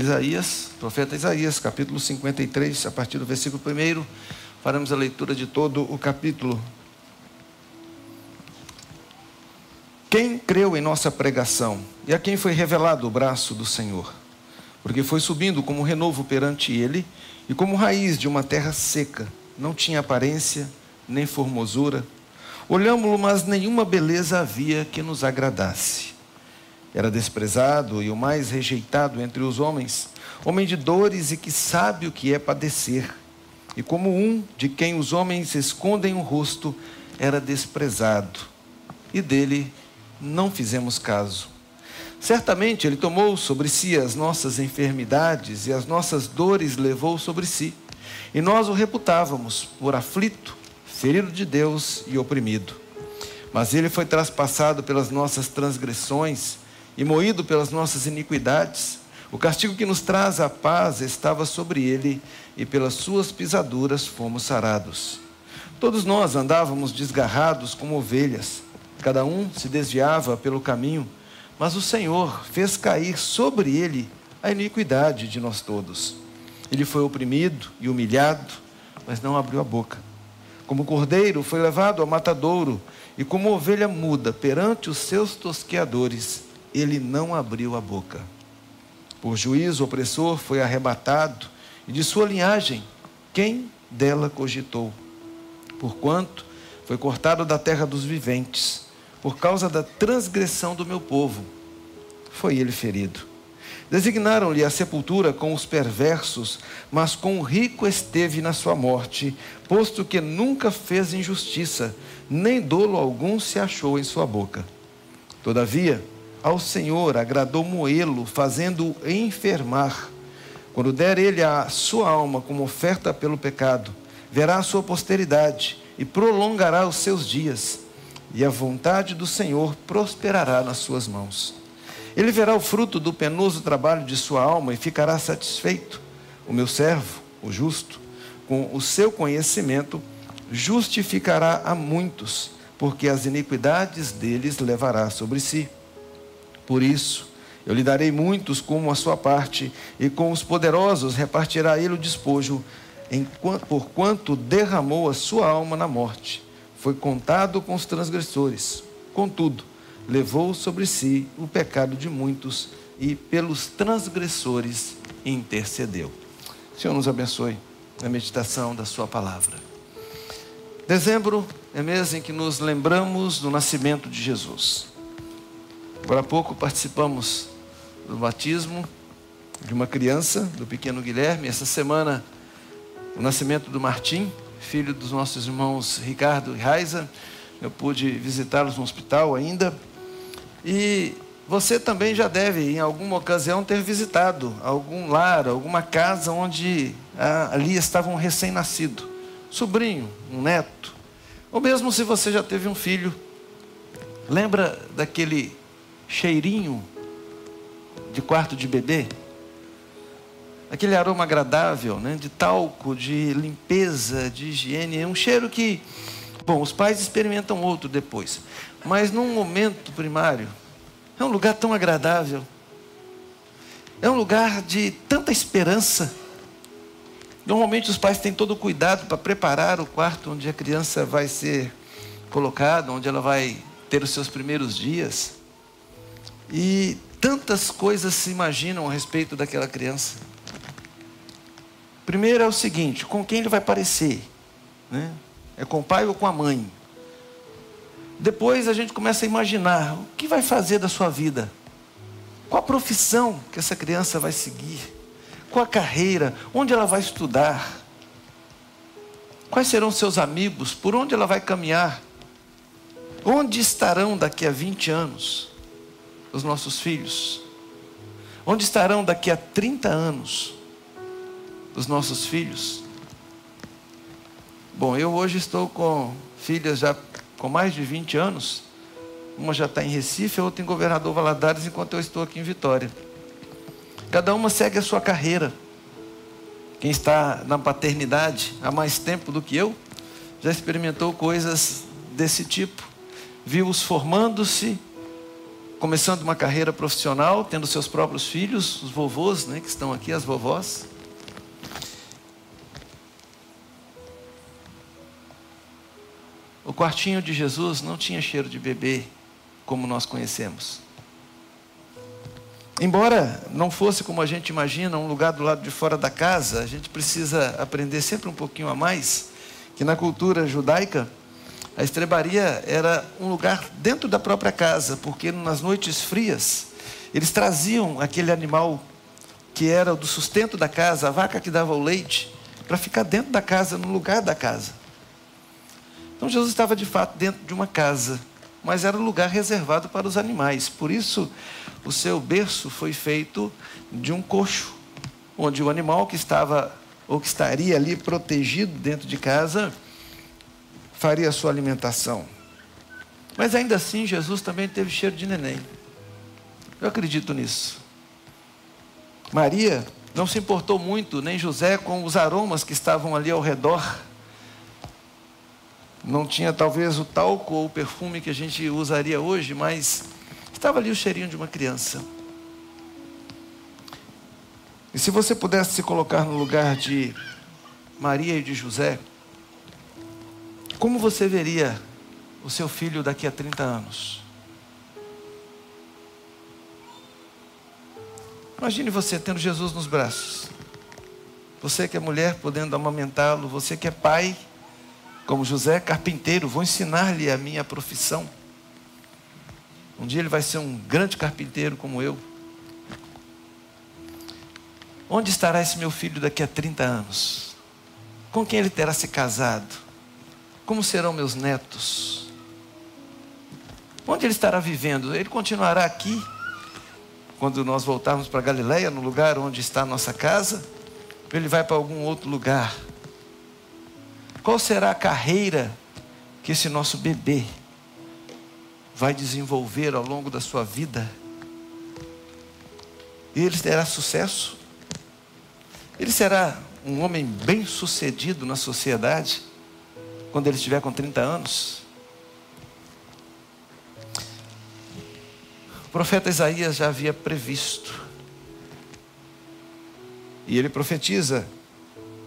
Isaías, profeta Isaías, capítulo 53, a partir do versículo 1, faremos a leitura de todo o capítulo. Quem creu em nossa pregação e a quem foi revelado o braço do Senhor? Porque foi subindo como renovo perante ele e como raiz de uma terra seca, não tinha aparência nem formosura. Olhámo-lo, mas nenhuma beleza havia que nos agradasse. Era desprezado e o mais rejeitado entre os homens, homem de dores e que sabe o que é padecer. E como um de quem os homens escondem o rosto, era desprezado. E dele não fizemos caso. Certamente ele tomou sobre si as nossas enfermidades e as nossas dores levou sobre si. E nós o reputávamos por aflito, ferido de Deus e oprimido. Mas ele foi traspassado pelas nossas transgressões e moído pelas nossas iniquidades. O castigo que nos traz a paz estava sobre ele, e pelas suas pisaduras fomos sarados. Todos nós andávamos desgarrados como ovelhas Cada um se desviava pelo caminho, mas o Senhor fez cair sobre ele a iniquidade de nós todos. Ele foi oprimido e humilhado, mas não abriu a boca. Como cordeiro foi levado ao matadouro, e como ovelha muda perante os seus tosqueadores, ele não abriu a boca. Por juízo opressor foi arrebatado, e de sua linhagem, quem dela cogitou? Porquanto foi cortado da terra dos viventes por causa da transgressão do meu povo, foi ele ferido. Designaram-lhe a sepultura com os perversos, mas com o rico esteve na sua morte, posto que nunca fez injustiça, nem dolo algum se achou em sua boca. Todavia, ao Senhor agradou moê-lo, fazendo-o enfermar. Quando der ele a sua alma como oferta pelo pecado, verá a sua posteridade e prolongará os seus dias e a vontade do Senhor prosperará nas suas mãos. Ele verá o fruto do penoso trabalho de sua alma e ficará satisfeito. O meu servo, o justo, com o seu conhecimento, justificará a muitos, porque as iniquidades deles levará sobre si. Por isso, eu lhe darei muitos como a sua parte, e com os poderosos repartirá ele o despojo, por quanto derramou a sua alma na morte foi contado com os transgressores. Contudo, levou sobre si o pecado de muitos e pelos transgressores intercedeu. Senhor nos abençoe na meditação da Sua palavra. Dezembro é mês em que nos lembramos do nascimento de Jesus. Agora há pouco participamos do batismo de uma criança, do pequeno Guilherme. Essa semana, o nascimento do Martim, filho dos nossos irmãos Ricardo e Raiza. Eu pude visitá-los no hospital ainda. E você também já deve, em alguma ocasião, ter visitado algum lar, alguma casa onde ah, ali estava um recém-nascido, sobrinho, um neto. Ou mesmo se você já teve um filho, lembra daquele cheirinho de quarto de bebê? aquele aroma agradável, né, de talco, de limpeza, de higiene. É um cheiro que, bom, os pais experimentam outro depois, mas num momento primário, é um lugar tão agradável, é um lugar de tanta esperança. Normalmente os pais têm todo o cuidado para preparar o quarto onde a criança vai ser colocada, onde ela vai ter os seus primeiros dias. E tantas coisas se imaginam a respeito daquela criança. Primeiro é o seguinte: com quem ele vai parecer? Né? É com o pai ou com a mãe? Depois a gente começa a imaginar o que vai fazer da sua vida. Qual a profissão que essa criança vai seguir? Qual a carreira? Onde ela vai estudar? Quais serão seus amigos? Por onde ela vai caminhar? Onde estarão daqui a 20 anos os nossos filhos? Onde estarão daqui a 30 anos? dos nossos filhos. Bom, eu hoje estou com filhas já com mais de 20 anos. Uma já está em Recife, a outra em Governador Valadares, enquanto eu estou aqui em Vitória. Cada uma segue a sua carreira. Quem está na paternidade há mais tempo do que eu, já experimentou coisas desse tipo. Viu-os formando-se, começando uma carreira profissional, tendo seus próprios filhos, os vovôs, né, que estão aqui, as vovós. O quartinho de Jesus não tinha cheiro de bebê, como nós conhecemos. Embora não fosse como a gente imagina, um lugar do lado de fora da casa, a gente precisa aprender sempre um pouquinho a mais que na cultura judaica a estrebaria era um lugar dentro da própria casa, porque nas noites frias eles traziam aquele animal que era do sustento da casa, a vaca que dava o leite, para ficar dentro da casa, no lugar da casa. Então Jesus estava de fato dentro de uma casa, mas era um lugar reservado para os animais. Por isso, o seu berço foi feito de um coxo, onde o animal que estava ou que estaria ali protegido dentro de casa faria a sua alimentação. Mas ainda assim, Jesus também teve cheiro de neném. Eu acredito nisso. Maria não se importou muito, nem José, com os aromas que estavam ali ao redor não tinha talvez o talco ou o perfume que a gente usaria hoje, mas estava ali o cheirinho de uma criança. E se você pudesse se colocar no lugar de Maria e de José, como você veria o seu filho daqui a 30 anos? Imagine você tendo Jesus nos braços. Você que é mulher podendo amamentá-lo, você que é pai como José carpinteiro, vou ensinar-lhe a minha profissão. Um dia ele vai ser um grande carpinteiro como eu. Onde estará esse meu filho daqui a 30 anos? Com quem ele terá se casado? Como serão meus netos? Onde ele estará vivendo? Ele continuará aqui quando nós voltarmos para Galiléia, no lugar onde está a nossa casa? Ou ele vai para algum outro lugar? Qual será a carreira que esse nosso bebê vai desenvolver ao longo da sua vida? E ele terá sucesso? Ele será um homem bem sucedido na sociedade quando ele estiver com 30 anos? O profeta Isaías já havia previsto. E ele profetiza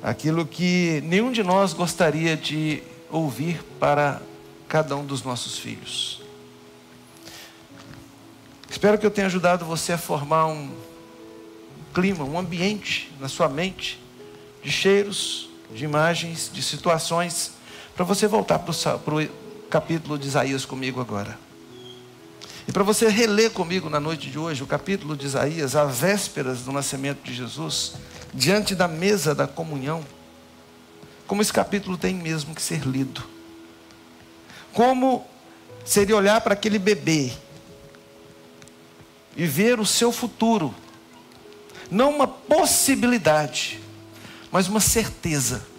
aquilo que nenhum de nós gostaria de ouvir para cada um dos nossos filhos. Espero que eu tenha ajudado você a formar um clima, um ambiente na sua mente de cheiros, de imagens, de situações, para você voltar para o capítulo de Isaías comigo agora. E para você reler comigo na noite de hoje o capítulo de Isaías, às vésperas do nascimento de Jesus, diante da mesa da comunhão, como esse capítulo tem mesmo que ser lido. Como seria olhar para aquele bebê e ver o seu futuro, não uma possibilidade, mas uma certeza.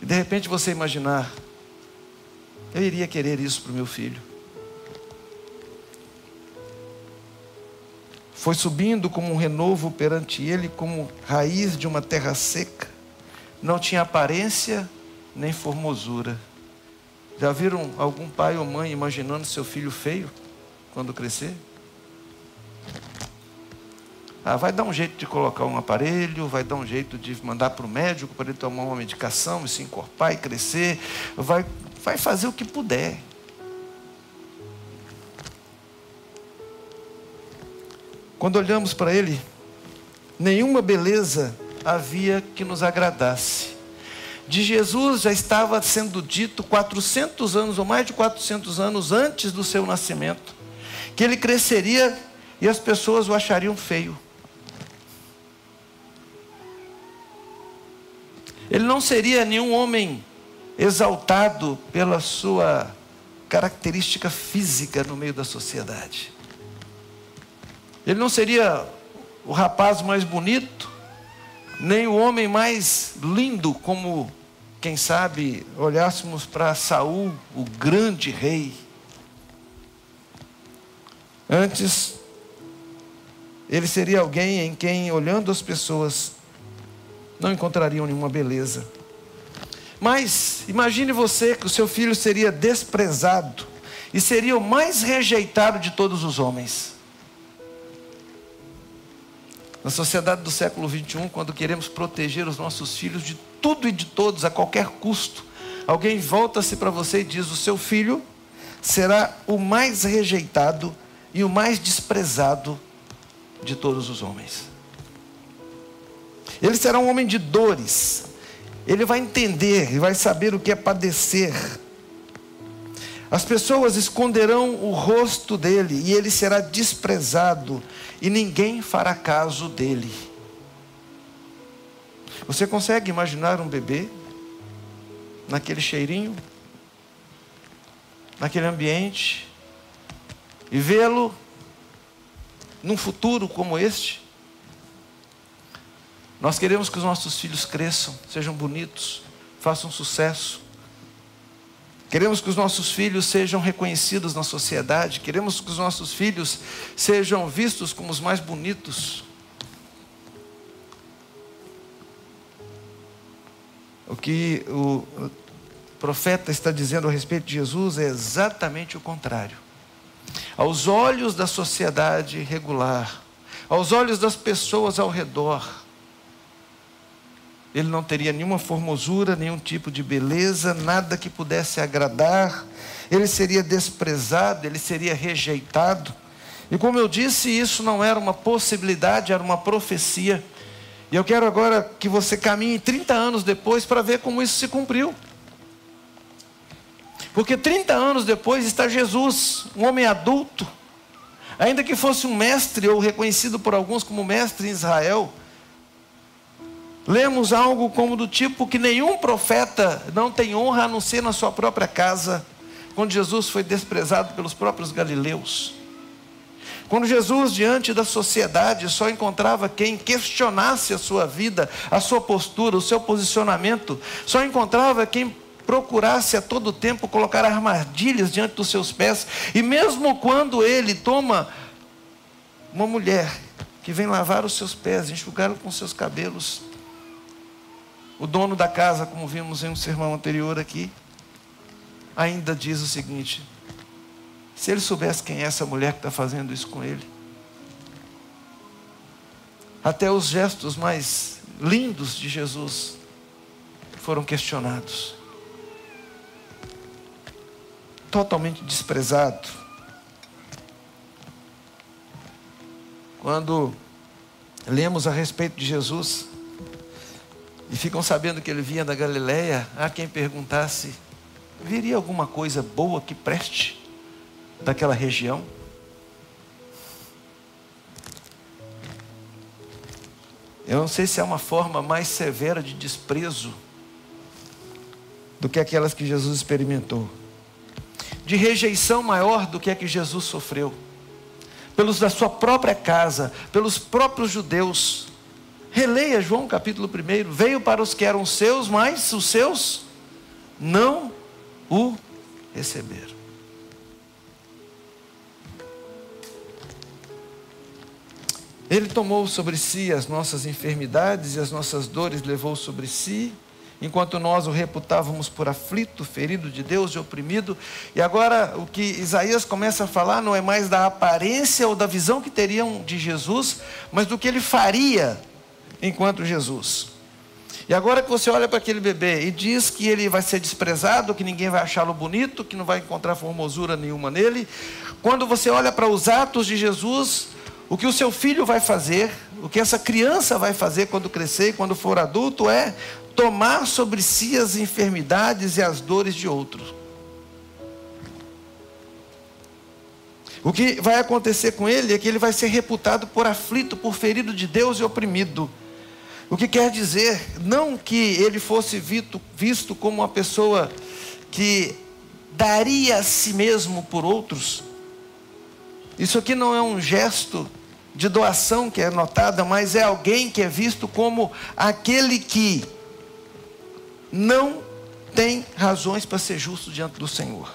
E de repente você imaginar, eu iria querer isso para o meu filho. Foi subindo como um renovo perante ele, como raiz de uma terra seca. Não tinha aparência nem formosura. Já viram algum pai ou mãe imaginando seu filho feio quando crescer? Ah, vai dar um jeito de colocar um aparelho, vai dar um jeito de mandar para o médico para ele tomar uma medicação e se encorpar e crescer, vai, vai fazer o que puder. Quando olhamos para ele, nenhuma beleza havia que nos agradasse. De Jesus já estava sendo dito 400 anos, ou mais de 400 anos antes do seu nascimento, que ele cresceria e as pessoas o achariam feio. Ele não seria nenhum homem exaltado pela sua característica física no meio da sociedade. Ele não seria o rapaz mais bonito, nem o homem mais lindo, como, quem sabe, olhássemos para Saul, o grande rei. Antes, ele seria alguém em quem, olhando as pessoas, não encontrariam nenhuma beleza. Mas imagine você que o seu filho seria desprezado e seria o mais rejeitado de todos os homens. Na sociedade do século 21, quando queremos proteger os nossos filhos de tudo e de todos a qualquer custo, alguém volta-se para você e diz: o seu filho será o mais rejeitado e o mais desprezado de todos os homens. Ele será um homem de dores. Ele vai entender e vai saber o que é padecer. As pessoas esconderão o rosto dele e ele será desprezado e ninguém fará caso dele. Você consegue imaginar um bebê naquele cheirinho, naquele ambiente e vê-lo num futuro como este? Nós queremos que os nossos filhos cresçam, sejam bonitos, façam sucesso. Queremos que os nossos filhos sejam reconhecidos na sociedade. Queremos que os nossos filhos sejam vistos como os mais bonitos. O que o profeta está dizendo a respeito de Jesus é exatamente o contrário. Aos olhos da sociedade regular, aos olhos das pessoas ao redor, ele não teria nenhuma formosura, nenhum tipo de beleza, nada que pudesse agradar, ele seria desprezado, ele seria rejeitado. E como eu disse, isso não era uma possibilidade, era uma profecia. E eu quero agora que você caminhe 30 anos depois para ver como isso se cumpriu. Porque 30 anos depois está Jesus, um homem adulto, ainda que fosse um mestre ou reconhecido por alguns como mestre em Israel, lemos algo como do tipo que nenhum profeta não tem honra a não ser na sua própria casa, quando Jesus foi desprezado pelos próprios galileus. Quando Jesus, diante da sociedade, só encontrava quem questionasse a sua vida, a sua postura, o seu posicionamento, só encontrava quem procurasse a todo tempo colocar armadilhas diante dos seus pés, e mesmo quando ele toma uma mulher que vem lavar os seus pés, enxugá-lo com seus cabelos, o dono da casa, como vimos em um sermão anterior aqui, ainda diz o seguinte: se ele soubesse quem é essa mulher que está fazendo isso com ele, até os gestos mais lindos de Jesus foram questionados. Totalmente desprezado. Quando lemos a respeito de Jesus, e ficam sabendo que ele vinha da Galileia, há quem perguntasse: viria alguma coisa boa que preste daquela região? Eu não sei se é uma forma mais severa de desprezo do que aquelas que Jesus experimentou, de rejeição maior do que a que Jesus sofreu, pelos da sua própria casa, pelos próprios judeus, Releia João capítulo 1. Veio para os que eram seus, mas os seus não o receberam. Ele tomou sobre si as nossas enfermidades e as nossas dores levou sobre si, enquanto nós o reputávamos por aflito, ferido de Deus e oprimido. E agora o que Isaías começa a falar não é mais da aparência ou da visão que teriam de Jesus, mas do que ele faria enquanto Jesus. E agora que você olha para aquele bebê e diz que ele vai ser desprezado, que ninguém vai achá-lo bonito, que não vai encontrar formosura nenhuma nele, quando você olha para os atos de Jesus, o que o seu filho vai fazer, o que essa criança vai fazer quando crescer quando for adulto é tomar sobre si as enfermidades e as dores de outros. O que vai acontecer com ele é que ele vai ser reputado por aflito, por ferido de Deus e oprimido. O que quer dizer, não que ele fosse visto, visto como uma pessoa que daria a si mesmo por outros. Isso aqui não é um gesto de doação que é notada, mas é alguém que é visto como aquele que não tem razões para ser justo diante do Senhor.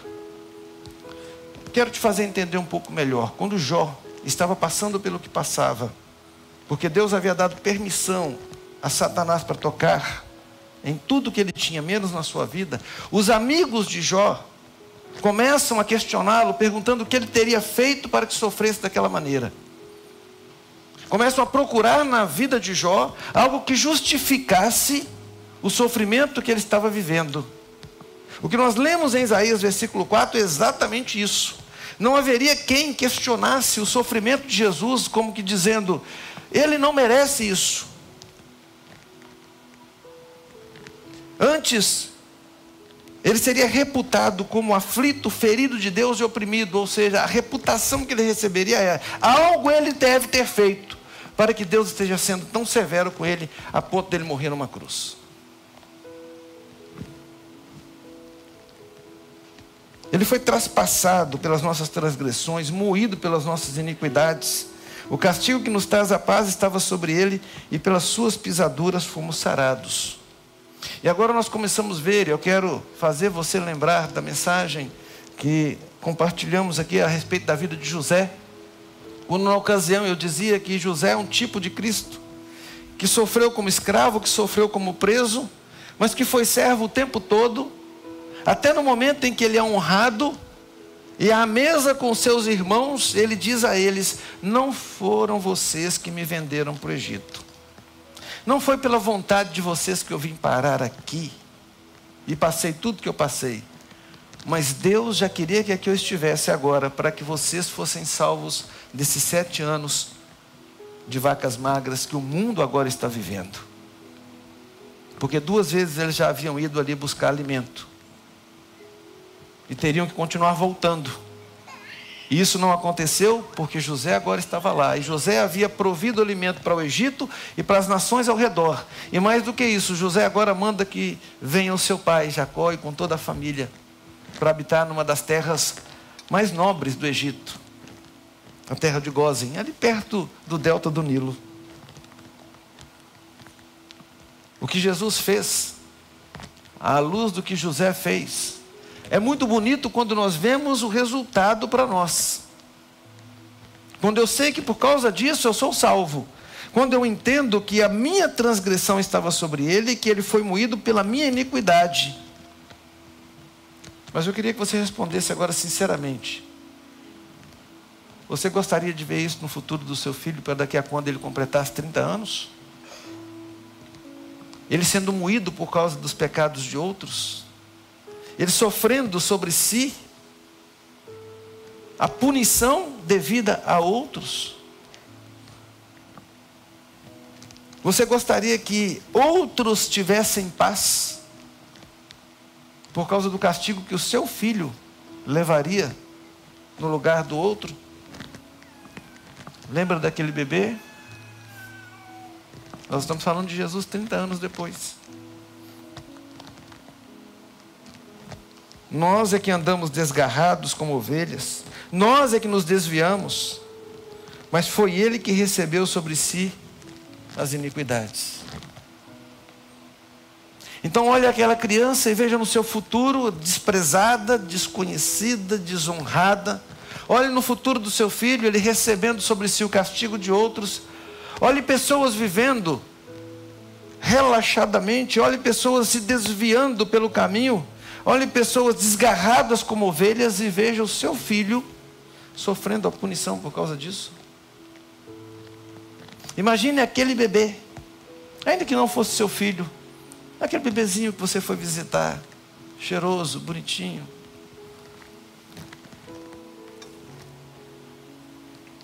Quero te fazer entender um pouco melhor. Quando Jó estava passando pelo que passava, porque Deus havia dado permissão a Satanás para tocar em tudo que ele tinha, menos na sua vida, os amigos de Jó começam a questioná-lo, perguntando o que ele teria feito para que sofresse daquela maneira. Começam a procurar na vida de Jó algo que justificasse o sofrimento que ele estava vivendo. O que nós lemos em Isaías, versículo 4, é exatamente isso. Não haveria quem questionasse o sofrimento de Jesus, como que dizendo, ele não merece isso. Antes, ele seria reputado como aflito, ferido de Deus e oprimido, ou seja, a reputação que ele receberia é: algo ele deve ter feito para que Deus esteja sendo tão severo com ele a ponto dele morrer numa cruz. Ele foi traspassado pelas nossas transgressões, moído pelas nossas iniquidades. O castigo que nos traz a paz estava sobre ele, e pelas suas pisaduras fomos sarados. E agora nós começamos a ver, eu quero fazer você lembrar da mensagem que compartilhamos aqui a respeito da vida de José. Quando na ocasião eu dizia que José é um tipo de Cristo, que sofreu como escravo, que sofreu como preso, mas que foi servo o tempo todo, até no momento em que ele é honrado, e à mesa com seus irmãos, ele diz a eles: Não foram vocês que me venderam para o Egito. Não foi pela vontade de vocês que eu vim parar aqui e passei tudo que eu passei. Mas Deus já queria que aqui eu estivesse agora para que vocês fossem salvos desses sete anos de vacas magras que o mundo agora está vivendo. Porque duas vezes eles já haviam ido ali buscar alimento e teriam que continuar voltando. E isso não aconteceu porque José agora estava lá. E José havia provido alimento para o Egito e para as nações ao redor. E mais do que isso, José agora manda que venha o seu pai, Jacó, e com toda a família, para habitar numa das terras mais nobres do Egito a terra de Gozem, ali perto do delta do Nilo. O que Jesus fez, à luz do que José fez, é muito bonito quando nós vemos o resultado para nós. Quando eu sei que por causa disso eu sou salvo. Quando eu entendo que a minha transgressão estava sobre ele e que ele foi moído pela minha iniquidade. Mas eu queria que você respondesse agora sinceramente. Você gostaria de ver isso no futuro do seu filho para daqui a quando ele completasse 30 anos? Ele sendo moído por causa dos pecados de outros? Ele sofrendo sobre si a punição devida a outros. Você gostaria que outros tivessem paz por causa do castigo que o seu filho levaria no lugar do outro? Lembra daquele bebê? Nós estamos falando de Jesus 30 anos depois. Nós é que andamos desgarrados como ovelhas, nós é que nos desviamos, mas foi Ele que recebeu sobre si as iniquidades. Então, olhe aquela criança e veja no seu futuro desprezada, desconhecida, desonrada. Olhe no futuro do seu filho, ele recebendo sobre si o castigo de outros. Olhe pessoas vivendo relaxadamente, olhe pessoas se desviando pelo caminho Olhe pessoas desgarradas como ovelhas e veja o seu filho sofrendo a punição por causa disso. Imagine aquele bebê, ainda que não fosse seu filho, aquele bebezinho que você foi visitar, cheiroso, bonitinho.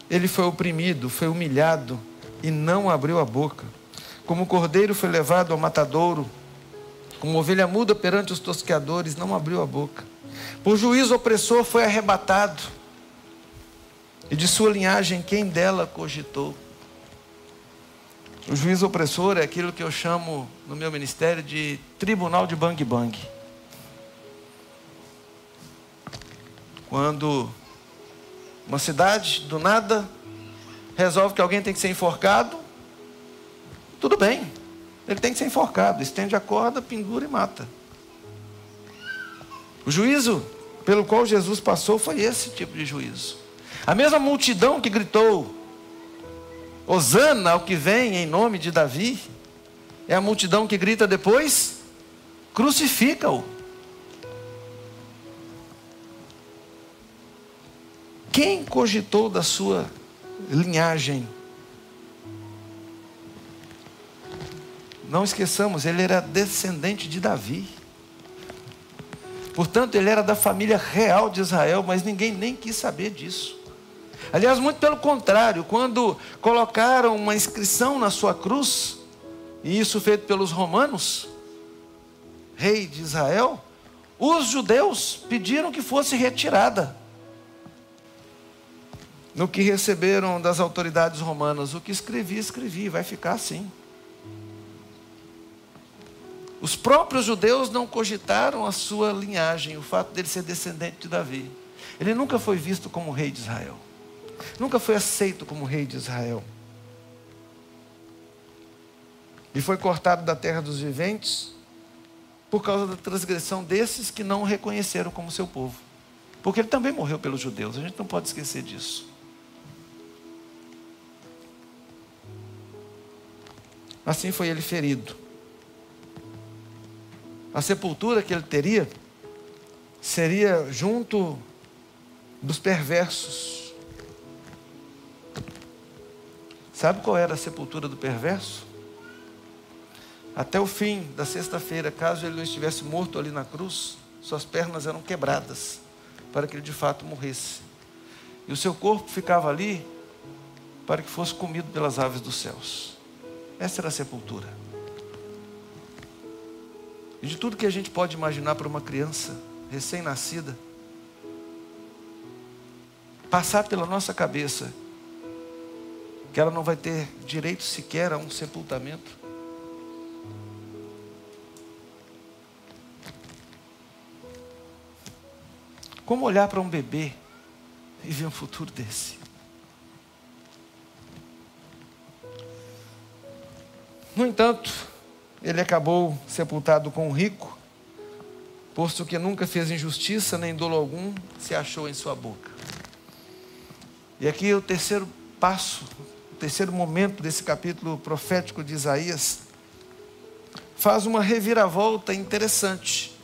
Ele foi oprimido, foi humilhado e não abriu a boca. Como o cordeiro foi levado ao matadouro, como ovelha muda perante os tosqueadores, não abriu a boca. Por juízo opressor foi arrebatado. E de sua linhagem, quem dela cogitou? O juízo opressor é aquilo que eu chamo no meu ministério de tribunal de bang bang. Quando uma cidade, do nada, resolve que alguém tem que ser enforcado, tudo bem. Ele tem que ser enforcado, estende a corda, pendura e mata. O juízo pelo qual Jesus passou foi esse tipo de juízo. A mesma multidão que gritou: Hosana ao que vem em nome de Davi, é a multidão que grita depois: crucifica-o. Quem cogitou da sua linhagem? Não esqueçamos, ele era descendente de Davi. Portanto, ele era da família real de Israel, mas ninguém nem quis saber disso. Aliás, muito pelo contrário, quando colocaram uma inscrição na sua cruz, e isso feito pelos romanos, rei de Israel, os judeus pediram que fosse retirada. No que receberam das autoridades romanas, o que escrevi, escrevi, vai ficar assim. Os próprios judeus não cogitaram a sua linhagem, o fato dele ser descendente de Davi. Ele nunca foi visto como rei de Israel. Nunca foi aceito como rei de Israel. E foi cortado da terra dos viventes por causa da transgressão desses que não o reconheceram como seu povo. Porque ele também morreu pelos judeus, a gente não pode esquecer disso. Assim foi ele ferido a sepultura que ele teria seria junto dos perversos. Sabe qual era a sepultura do perverso? Até o fim da sexta-feira, caso ele não estivesse morto ali na cruz, suas pernas eram quebradas para que ele de fato morresse. E o seu corpo ficava ali para que fosse comido pelas aves dos céus. Essa era a sepultura. E de tudo que a gente pode imaginar para uma criança recém-nascida, passar pela nossa cabeça que ela não vai ter direito sequer a um sepultamento. Como olhar para um bebê e ver um futuro desse? No entanto, ele acabou sepultado com o rico, posto que nunca fez injustiça, nem dolo algum se achou em sua boca. E aqui o terceiro passo, o terceiro momento desse capítulo profético de Isaías, faz uma reviravolta interessante,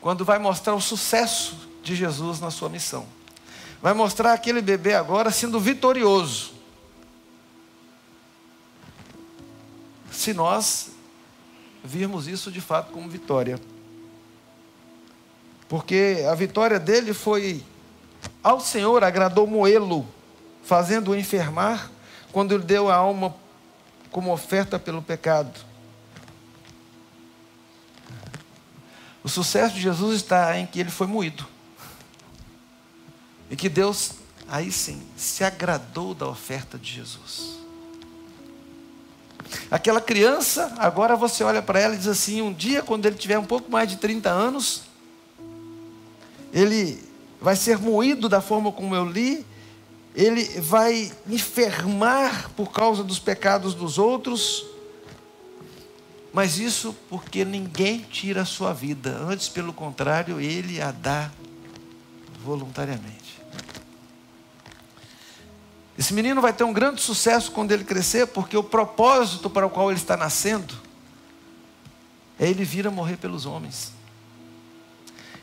quando vai mostrar o sucesso de Jesus na sua missão. Vai mostrar aquele bebê agora sendo vitorioso se nós virmos isso de fato como vitória. Porque a vitória dele foi ao Senhor agradou moê-lo, fazendo-o enfermar, quando ele deu a alma como oferta pelo pecado. O sucesso de Jesus está em que ele foi moído. E que Deus, aí sim, se agradou da oferta de Jesus. Aquela criança, agora você olha para ela e diz assim: um dia, quando ele tiver um pouco mais de 30 anos, ele vai ser moído da forma como eu li, ele vai enfermar por causa dos pecados dos outros, mas isso porque ninguém tira a sua vida, antes, pelo contrário, ele a dá voluntariamente. Esse menino vai ter um grande sucesso quando ele crescer, porque o propósito para o qual ele está nascendo é ele vir a morrer pelos homens.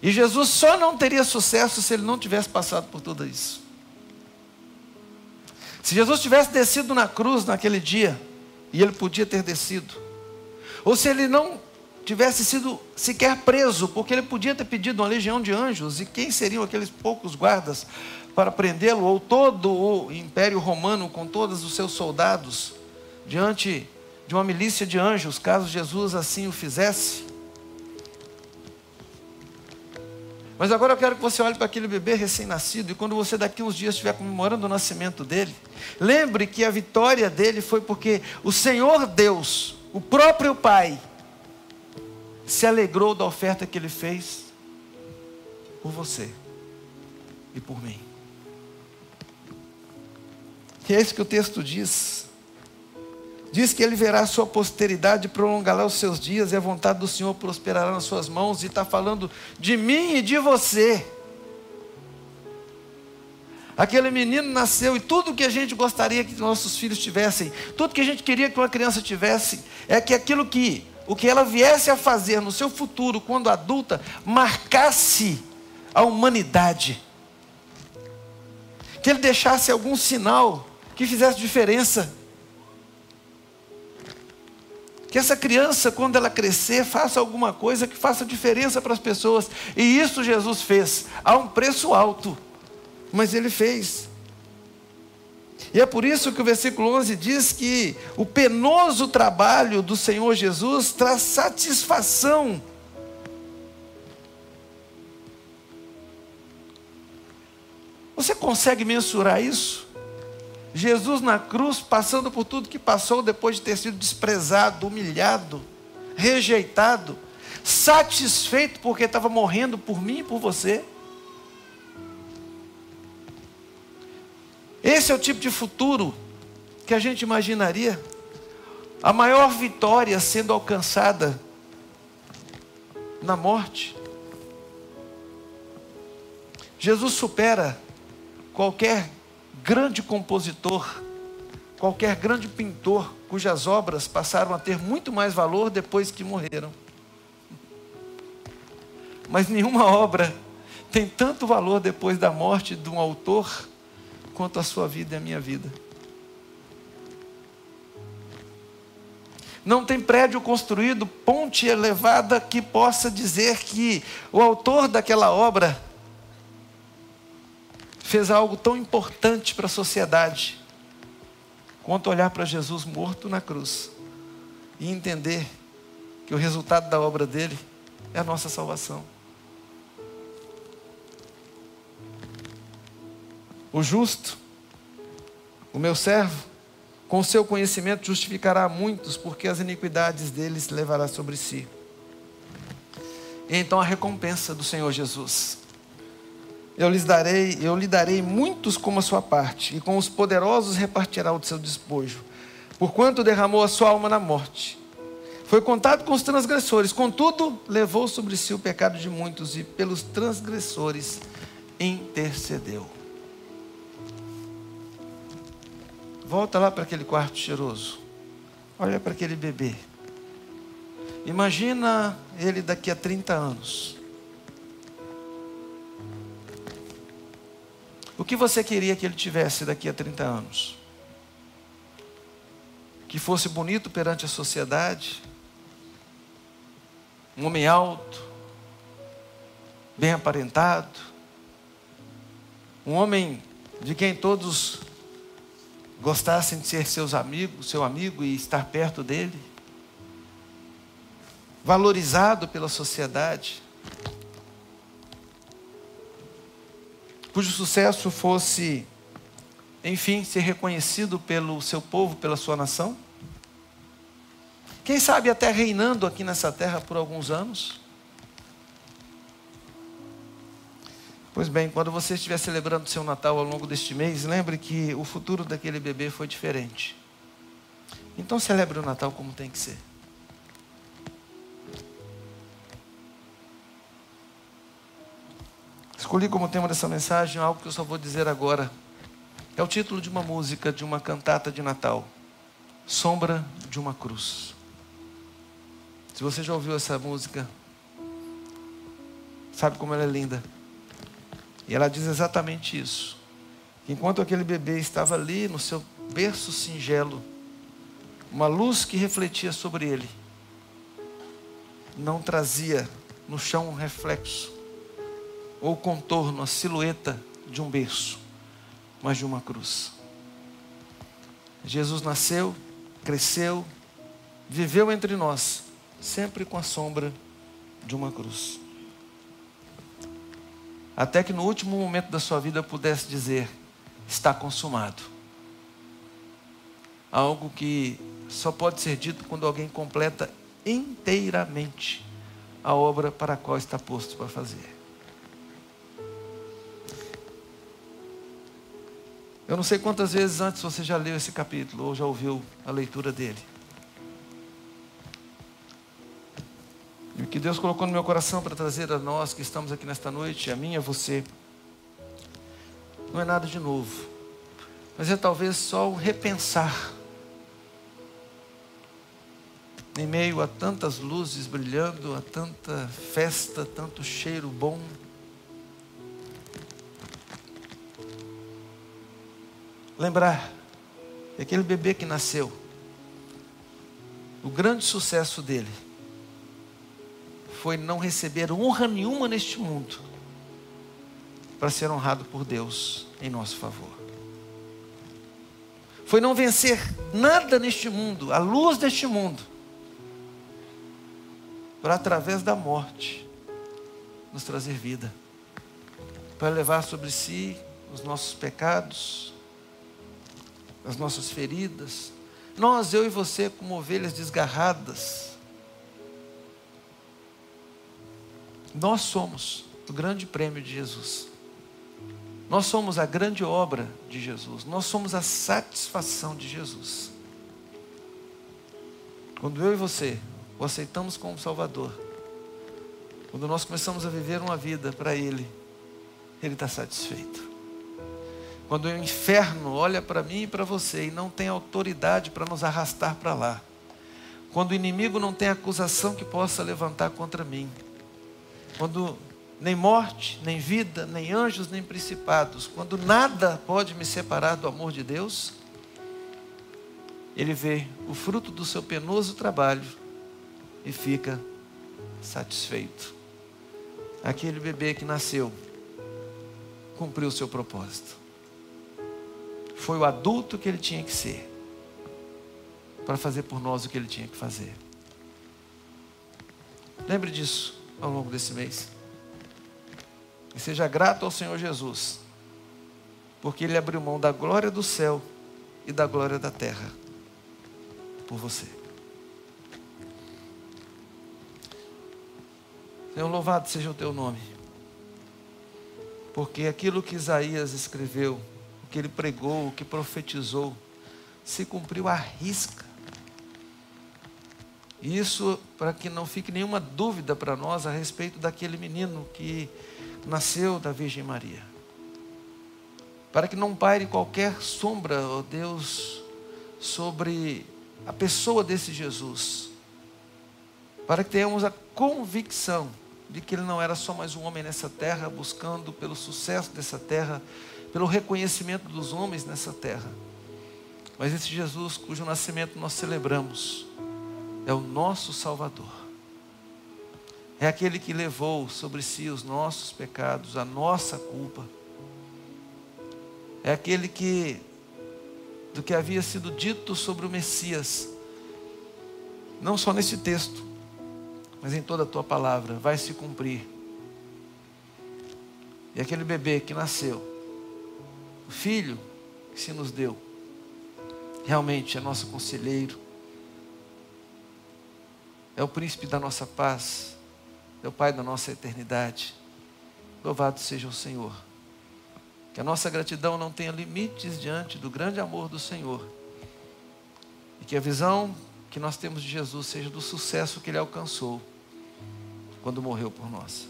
E Jesus só não teria sucesso se ele não tivesse passado por tudo isso. Se Jesus tivesse descido na cruz naquele dia, e ele podia ter descido, ou se ele não tivesse sido sequer preso, porque ele podia ter pedido uma legião de anjos, e quem seriam aqueles poucos guardas para prendê-lo, ou todo o Império Romano com todos os seus soldados, diante de uma milícia de anjos, caso Jesus assim o fizesse. Mas agora eu quero que você olhe para aquele bebê recém-nascido e quando você daqui uns dias estiver comemorando o nascimento dele, lembre que a vitória dele foi porque o Senhor Deus, o próprio Pai, se alegrou da oferta que ele fez por você e por mim. E é isso que o texto diz. Diz que ele verá a sua posteridade, prolongará os seus dias, e a vontade do Senhor prosperará nas suas mãos, e está falando de mim e de você. Aquele menino nasceu e tudo que a gente gostaria que nossos filhos tivessem, tudo que a gente queria que uma criança tivesse, é que aquilo que o que ela viesse a fazer no seu futuro, quando adulta, marcasse a humanidade. que ele deixasse algum sinal que fizesse diferença. Que essa criança, quando ela crescer, faça alguma coisa que faça diferença para as pessoas. E isso Jesus fez, a um preço alto, mas ele fez. E é por isso que o versículo 11 diz que o penoso trabalho do Senhor Jesus traz satisfação. Você consegue mensurar isso? Jesus na cruz, passando por tudo que passou depois de ter sido desprezado, humilhado, rejeitado, satisfeito porque estava morrendo por mim e por você. Esse é o tipo de futuro que a gente imaginaria. A maior vitória sendo alcançada na morte. Jesus supera qualquer grande compositor, qualquer grande pintor cujas obras passaram a ter muito mais valor depois que morreram. Mas nenhuma obra tem tanto valor depois da morte de um autor quanto a sua vida e a minha vida. Não tem prédio construído, ponte elevada que possa dizer que o autor daquela obra fez algo tão importante para a sociedade quanto olhar para Jesus morto na cruz e entender que o resultado da obra dele é a nossa salvação. O justo, o meu servo, com o seu conhecimento justificará muitos, porque as iniquidades deles levará sobre si. E então a recompensa do Senhor Jesus. Eu lhes darei, eu lhe darei muitos como a sua parte, e com os poderosos repartirá o seu despojo. Porquanto derramou a sua alma na morte. Foi contado com os transgressores, contudo, levou sobre si o pecado de muitos e pelos transgressores intercedeu. Volta lá para aquele quarto cheiroso. Olha para aquele bebê. Imagina ele daqui a 30 anos. O que você queria que ele tivesse daqui a 30 anos? Que fosse bonito perante a sociedade, um homem alto, bem aparentado, um homem de quem todos gostassem de ser seus amigos, seu amigo e estar perto dele, valorizado pela sociedade, cujo sucesso fosse, enfim, ser reconhecido pelo seu povo, pela sua nação? Quem sabe até reinando aqui nessa terra por alguns anos? Pois bem, quando você estiver celebrando seu Natal ao longo deste mês, lembre que o futuro daquele bebê foi diferente. Então celebre o Natal como tem que ser. Escolhi como tema dessa mensagem algo que eu só vou dizer agora. É o título de uma música, de uma cantata de Natal. Sombra de uma cruz. Se você já ouviu essa música, sabe como ela é linda. E ela diz exatamente isso. Enquanto aquele bebê estava ali no seu berço singelo, uma luz que refletia sobre ele não trazia no chão um reflexo ou contorno, a silhueta de um berço, mas de uma cruz. Jesus nasceu, cresceu, viveu entre nós, sempre com a sombra de uma cruz até que no último momento da sua vida pudesse dizer: está consumado. Algo que só pode ser dito quando alguém completa inteiramente a obra para a qual está posto para fazer. Eu não sei quantas vezes antes você já leu esse capítulo ou já ouviu a leitura dele. E o que Deus colocou no meu coração para trazer a nós que estamos aqui nesta noite, a mim e a você, não é nada de novo, mas é talvez só o repensar. Em meio a tantas luzes brilhando, a tanta festa, tanto cheiro bom, lembrar daquele bebê que nasceu, o grande sucesso dele foi não receber honra nenhuma neste mundo para ser honrado por Deus em nosso favor. Foi não vencer nada neste mundo, a luz deste mundo, para através da morte nos trazer vida, para levar sobre si os nossos pecados, as nossas feridas. Nós, eu e você, como ovelhas desgarradas, nós somos o grande prêmio de Jesus. Nós somos a grande obra de Jesus. Nós somos a satisfação de Jesus. Quando eu e você o aceitamos como Salvador, quando nós começamos a viver uma vida para Ele, Ele está satisfeito. Quando o inferno olha para mim e para você e não tem autoridade para nos arrastar para lá, quando o inimigo não tem acusação que possa levantar contra mim, quando nem morte, nem vida, nem anjos, nem principados, quando nada pode me separar do amor de Deus, ele vê o fruto do seu penoso trabalho e fica satisfeito. Aquele bebê que nasceu cumpriu o seu propósito. Foi o adulto que ele tinha que ser para fazer por nós o que ele tinha que fazer. Lembre disso ao longo desse mês. E seja grato ao Senhor Jesus, porque Ele abriu mão da glória do céu e da glória da terra por você. Senhor, louvado seja o teu nome, porque aquilo que Isaías escreveu, que ele pregou, o que profetizou, se cumpriu à risca. Isso para que não fique nenhuma dúvida para nós a respeito daquele menino que nasceu da Virgem Maria. Para que não paire qualquer sombra, ó oh Deus, sobre a pessoa desse Jesus. Para que tenhamos a convicção de que ele não era só mais um homem nessa terra, buscando pelo sucesso dessa terra, pelo reconhecimento dos homens nessa terra. Mas esse Jesus cujo nascimento nós celebramos é o nosso Salvador é aquele que levou sobre si os nossos pecados, a nossa culpa. É aquele que, do que havia sido dito sobre o Messias, não só nesse texto, mas em toda a tua palavra, vai se cumprir. E aquele bebê que nasceu, filho que se nos deu, realmente é nosso conselheiro, é o príncipe da nossa paz, é o Pai da nossa eternidade. Louvado seja o Senhor. Que a nossa gratidão não tenha limites diante do grande amor do Senhor. E que a visão que nós temos de Jesus seja do sucesso que ele alcançou quando morreu por nós.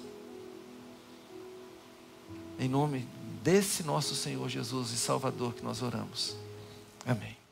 Em nome desse nosso Senhor Jesus e Salvador que nós oramos. Amém.